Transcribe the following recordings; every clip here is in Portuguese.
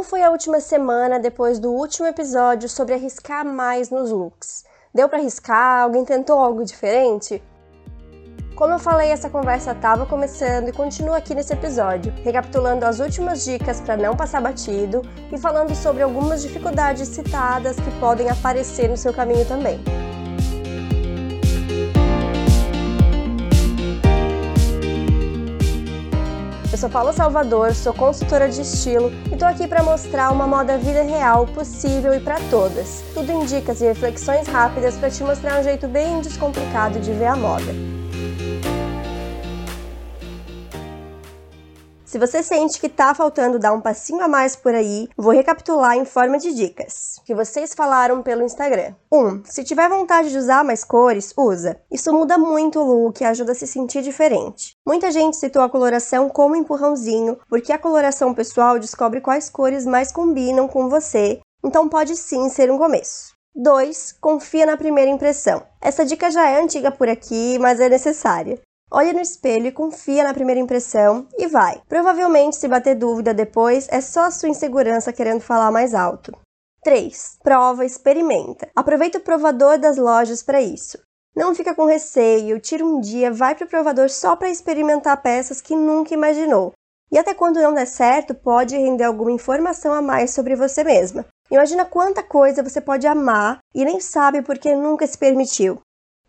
Como foi a última semana depois do último episódio sobre arriscar mais nos looks? Deu para arriscar? Alguém tentou algo diferente? Como eu falei, essa conversa estava começando e continua aqui nesse episódio, recapitulando as últimas dicas para não passar batido e falando sobre algumas dificuldades citadas que podem aparecer no seu caminho também. Sou Paula Salvador, sou consultora de estilo e tô aqui para mostrar uma moda vida real, possível e para todas. Tudo em dicas e reflexões rápidas para te mostrar um jeito bem descomplicado de ver a moda. Se você sente que tá faltando dar um passinho a mais por aí, vou recapitular em forma de dicas que vocês falaram pelo Instagram. 1. Um, se tiver vontade de usar mais cores, usa. Isso muda muito o look e ajuda a se sentir diferente. Muita gente citou a coloração como empurrãozinho, porque a coloração pessoal descobre quais cores mais combinam com você, então pode sim ser um começo. 2. Confia na primeira impressão. Essa dica já é antiga por aqui, mas é necessária. Olha no espelho e confia na primeira impressão e vai. Provavelmente, se bater dúvida depois, é só a sua insegurança querendo falar mais alto. 3. Prova, experimenta. Aproveita o provador das lojas para isso. Não fica com receio, tira um dia, vai para o provador só para experimentar peças que nunca imaginou. E até quando não der certo, pode render alguma informação a mais sobre você mesma. Imagina quanta coisa você pode amar e nem sabe porque nunca se permitiu.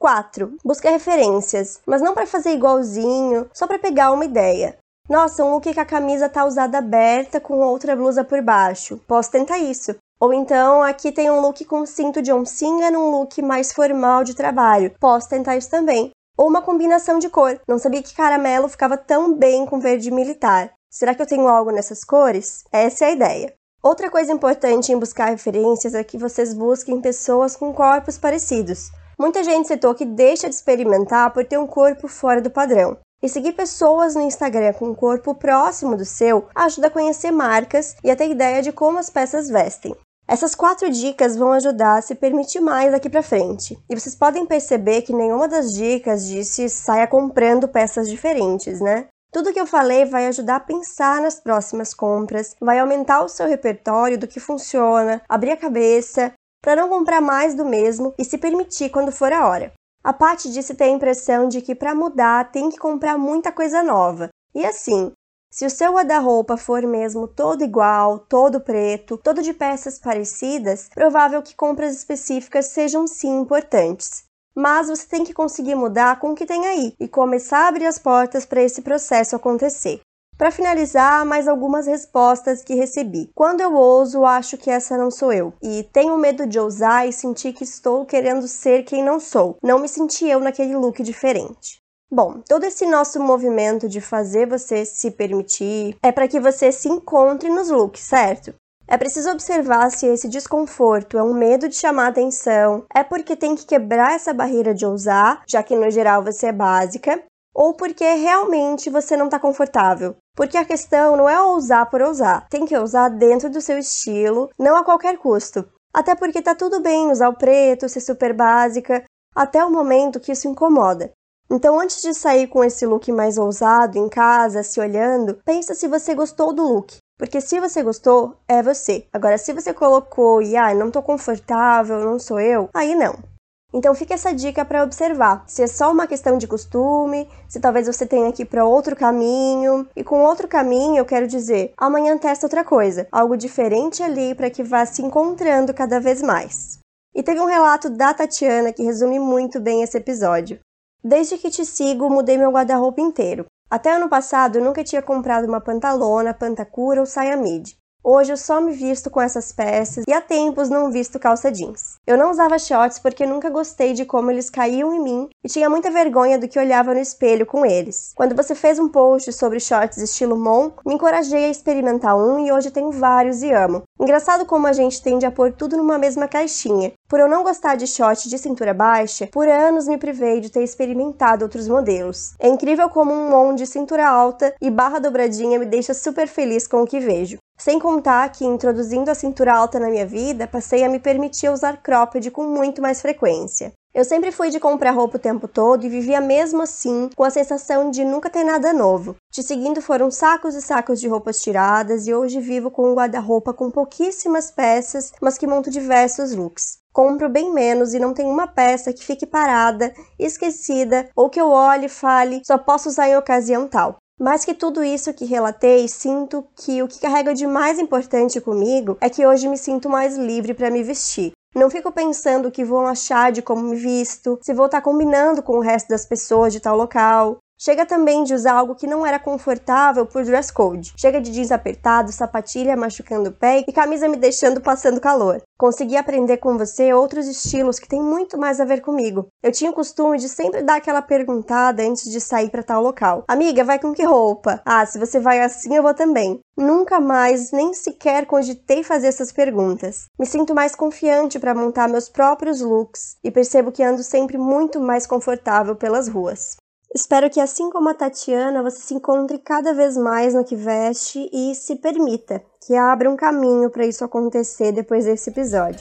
4. Busca referências, mas não para fazer igualzinho, só para pegar uma ideia. Nossa, um look que a camisa tá usada aberta com outra blusa por baixo. Posso tentar isso. Ou então, aqui tem um look com cinto de oncinha num look mais formal de trabalho. Posso tentar isso também. Ou uma combinação de cor. Não sabia que caramelo ficava tão bem com verde militar. Será que eu tenho algo nessas cores? Essa é a ideia. Outra coisa importante em buscar referências é que vocês busquem pessoas com corpos parecidos. Muita gente citou que deixa de experimentar por ter um corpo fora do padrão. E seguir pessoas no Instagram com um corpo próximo do seu ajuda a conhecer marcas e a ter ideia de como as peças vestem. Essas quatro dicas vão ajudar a se permitir mais daqui para frente. E vocês podem perceber que nenhuma das dicas disse saia comprando peças diferentes, né? Tudo que eu falei vai ajudar a pensar nas próximas compras, vai aumentar o seu repertório do que funciona, abrir a cabeça para não comprar mais do mesmo e se permitir quando for a hora. A parte disse ter a impressão de que para mudar tem que comprar muita coisa nova. E assim, se o seu guarda-roupa for mesmo todo igual, todo preto, todo de peças parecidas, provável que compras específicas sejam sim importantes. Mas você tem que conseguir mudar com o que tem aí e começar a abrir as portas para esse processo acontecer. Para finalizar, mais algumas respostas que recebi. Quando eu ouso, acho que essa não sou eu. E tenho medo de ousar e sentir que estou querendo ser quem não sou. Não me senti eu naquele look diferente. Bom, todo esse nosso movimento de fazer você se permitir é para que você se encontre nos looks, certo? É preciso observar se esse desconforto é um medo de chamar atenção, é porque tem que quebrar essa barreira de ousar, já que no geral você é básica, ou porque realmente você não está confortável. Porque a questão não é ousar por ousar, tem que ousar dentro do seu estilo, não a qualquer custo. Até porque tá tudo bem usar o preto, ser super básica, até o momento que isso incomoda. Então, antes de sair com esse look mais ousado em casa, se olhando, pensa se você gostou do look. Porque se você gostou, é você. Agora, se você colocou e ah, não tô confortável, não sou eu, aí não. Então fica essa dica para observar se é só uma questão de costume, se talvez você tenha que ir para outro caminho. E com outro caminho eu quero dizer, amanhã testa outra coisa, algo diferente ali para que vá se encontrando cada vez mais. E teve um relato da Tatiana que resume muito bem esse episódio. Desde que te sigo, mudei meu guarda-roupa inteiro. Até ano passado eu nunca tinha comprado uma pantalona, pantacura ou saia midi. Hoje eu só me visto com essas peças e há tempos não visto calça jeans. Eu não usava shorts porque nunca gostei de como eles caíam em mim e tinha muita vergonha do que olhava no espelho com eles. Quando você fez um post sobre shorts estilo Mon, me encorajei a experimentar um e hoje tenho vários e amo. Engraçado como a gente tende a pôr tudo numa mesma caixinha. Por eu não gostar de short de cintura baixa, por anos me privei de ter experimentado outros modelos. É incrível como um Mon de cintura alta e barra dobradinha me deixa super feliz com o que vejo. Sem contar que, introduzindo a cintura alta na minha vida, passei a me permitir usar cropped com muito mais frequência. Eu sempre fui de comprar roupa o tempo todo e vivia mesmo assim com a sensação de nunca ter nada novo. Te seguindo foram sacos e sacos de roupas tiradas e hoje vivo com um guarda-roupa com pouquíssimas peças, mas que monto diversos looks. Compro bem menos e não tem uma peça que fique parada, esquecida ou que eu olhe e fale só posso usar em ocasião tal. Mais que tudo isso que relatei, sinto que o que carrega de mais importante comigo é que hoje me sinto mais livre para me vestir. Não fico pensando o que vão achar de como me visto, se vou estar tá combinando com o resto das pessoas de tal local. Chega também de usar algo que não era confortável por dress code. Chega de jeans apertado, sapatilha machucando o pé e camisa me deixando passando calor. Consegui aprender com você outros estilos que têm muito mais a ver comigo. Eu tinha o costume de sempre dar aquela perguntada antes de sair para tal local. Amiga, vai com que roupa? Ah, se você vai assim, eu vou também. Nunca mais, nem sequer cogitei fazer essas perguntas. Me sinto mais confiante para montar meus próprios looks e percebo que ando sempre muito mais confortável pelas ruas. Espero que, assim como a Tatiana, você se encontre cada vez mais no que veste e se permita que abra um caminho para isso acontecer depois desse episódio.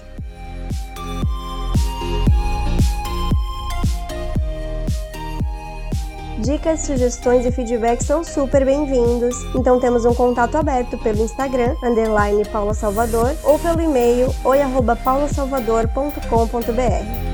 Dicas, sugestões e feedbacks são super bem-vindos. Então temos um contato aberto pelo Instagram, underline Paula Salvador, ou pelo e-mail oi@paulasalvador.com.br.